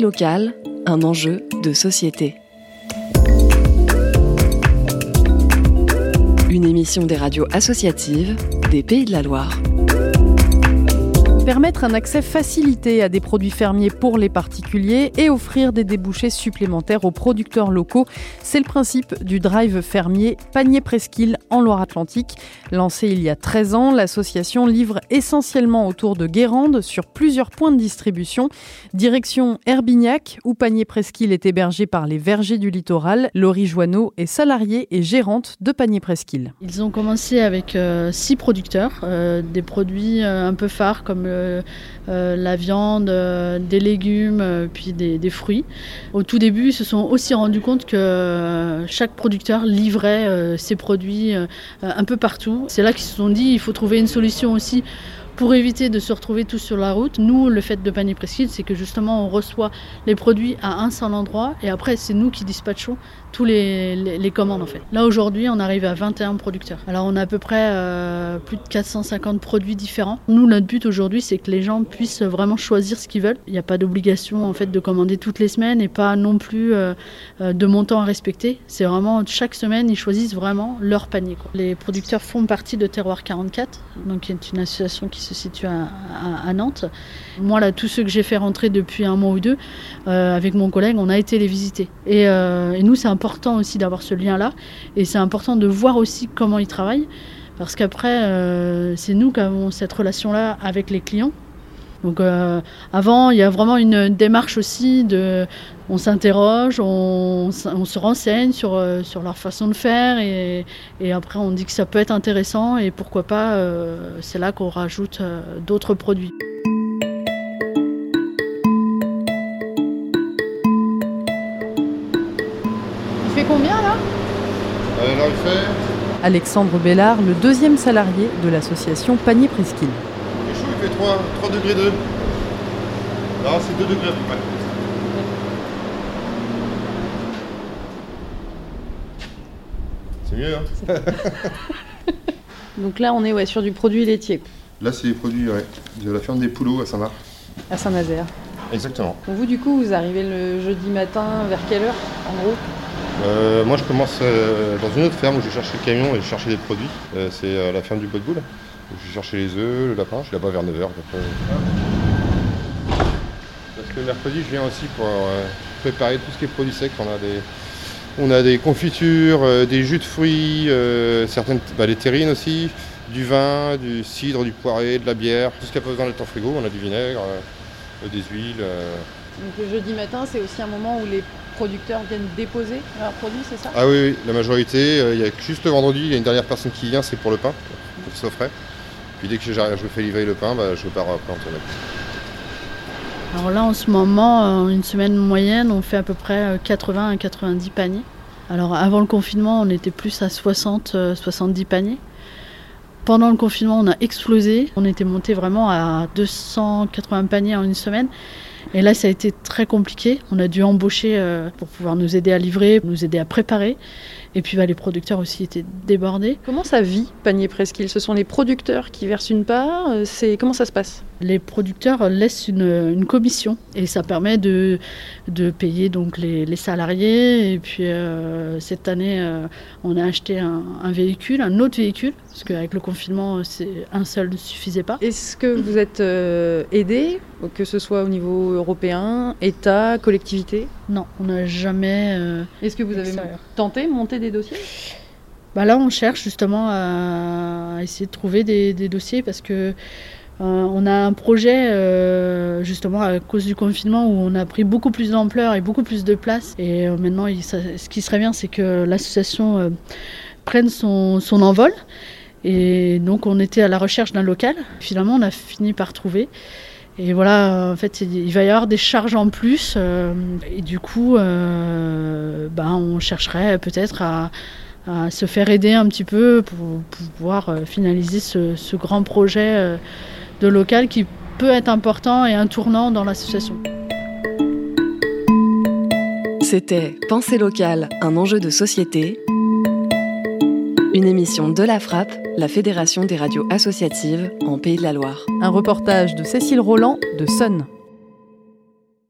Locale, un enjeu de société. Une émission des radios associatives des Pays de la Loire. Permettre un accès facilité à des produits fermiers pour les particuliers et offrir des débouchés supplémentaires aux producteurs locaux, c'est le principe du drive fermier Panier Presqu'île en Loire-Atlantique. Lancé il y a 13 ans, l'association livre essentiellement autour de Guérande sur plusieurs points de distribution. Direction Herbignac, où Panier Presqu'île est hébergé par les vergers du littoral. Laurie Joanneau est salariée et gérante de Panier Presqu'île. Ils ont commencé avec euh, six producteurs, euh, des produits euh, un peu phares comme la viande, des légumes, puis des, fruits. Au tout début, ils se sont aussi rendus compte que chaque producteur livrait ses produits un peu partout. C'est là qu'ils se sont dit il faut trouver une solution aussi pour éviter de se retrouver tous sur la route, nous, le fait de panier presqu'île, c'est que justement, on reçoit les produits à un seul endroit et après, c'est nous qui dispatchons tous les, les, commandes en fait. Là, aujourd'hui, on arrive à 21 producteurs. Alors, on a à peu près euh, plus de 450 produits différents. Nous, notre but aujourd'hui, c'est que les gens puissent vraiment choisir ce qu'ils veulent. Il n'y a pas d'obligation en fait de commander toutes les semaines et pas non plus euh, de montant à respecter. C'est vraiment chaque semaine, ils choisissent vraiment leur panier. Les producteurs font partie de Terroir 44, donc qui est une association qui se situe à, Nantes. Moi, là, tous ceux que j'ai fait rentrer depuis un mois ou deux, euh, avec mon collègue, on a été les visiter. Et, euh, et nous, c'est important aussi d'avoir ce lien-là. Et c'est important de voir aussi comment ils travaillent. Parce qu'après, euh, c'est nous qui avons cette relation-là avec les clients. Donc euh, avant, il y a vraiment une démarche aussi de, on s'interroge, on, on, se renseigne sur, euh, sur leur façon de faire et, et, après on dit que ça peut être intéressant et pourquoi pas, euh, c'est là qu'on rajoute euh, d'autres produits. Il fait combien là? Alors il fait Alexandre Bellard, le deuxième salarié de l'association Panier Presqu'île. Il fait 3, 3 degrés 2. Non, c'est 2 degrés à peu près. C'est mieux, hein Donc là, on est ouais, sur du produit laitier. Là, c'est des produits ouais, de la ferme des Poulots à Saint-Marc. À Saint-Nazaire. Exactement. Donc vous, du coup, vous arrivez le jeudi matin vers quelle heure, en gros? Euh, Moi, je commence euh, dans une autre ferme où j'ai cherché le camion et j'ai cherché des produits. Euh, c'est la ferme du Bois de Boule. J'ai cherché les œufs, le lapin, je suis là-bas vers 9h. Parce que le mercredi, je viens aussi pour euh, préparer tout ce qui est produits secs. On a des, on a des confitures, euh, des jus de fruits, euh, certaines, bah, des terrines aussi, du vin, du cidre, du poiré, de la bière, tout ce qui a pas besoin d'être en frigo. On a du vinaigre, euh, des huiles. Donc le jeudi matin, c'est aussi un moment où les producteurs viennent déposer leurs produits, c'est ça? Ah oui, oui, la majorité. Il y a juste le vendredi, il y a une dernière personne qui vient, c'est pour le pain, pour qu'il soit frais. Puis dès que je fais livrer le pain, bah, je pars après en tournée. Alors là, en ce moment, une semaine moyenne, on fait à peu près 80 à 90 paniers. Alors avant le confinement, on était plus à 60, 70 paniers. Pendant le confinement, on a explosé. On était monté vraiment à 280 paniers en une semaine. Et là, ça a été très compliqué. On a dû embaucher pour pouvoir nous aider à livrer, nous aider à préparer. Et puis bah, les producteurs aussi étaient débordés. Comment ça vit Panier Presqu'île? Ce sont les producteurs qui versent une part C'est Comment ça se passe? Les producteurs laissent une, une, commission et ça permet de, de payer donc les, les salariés. Et puis euh, cette année, euh, on a acheté un, un, véhicule, un autre véhicule, parce qu'avec le confinement, un seul ne suffisait pas. Est-ce que vous êtes euh, aidé, que ce soit au niveau européen, État, collectivité? Non, on n'a jamais. Est-ce que vous avez tenté monter des dossiers? Bah Là, on cherche justement à essayer de trouver des, des dossiers parce que euh, on a un projet euh, justement à cause du confinement où on a pris beaucoup plus d'ampleur et beaucoup plus de place. Et euh, maintenant, il, ça, ce qui serait bien, c'est que l'association euh, prenne son, son, envol. Et donc, on était à la recherche d'un local. Finalement, on a fini par trouver. Et voilà, en fait, il va y avoir des charges en plus. Euh, et du coup, euh, ben, on chercherait peut-être à, se faire aider un petit peu pour, pouvoir euh, finaliser ce, ce, grand projet de local qui peut être important et un tournant dans l'association. C'était Pensée locale, un enjeu de société. Une émission de la Frappe, la Fédération des radios associatives en Pays de la Loire. Un reportage de Cécile Roland de Sun.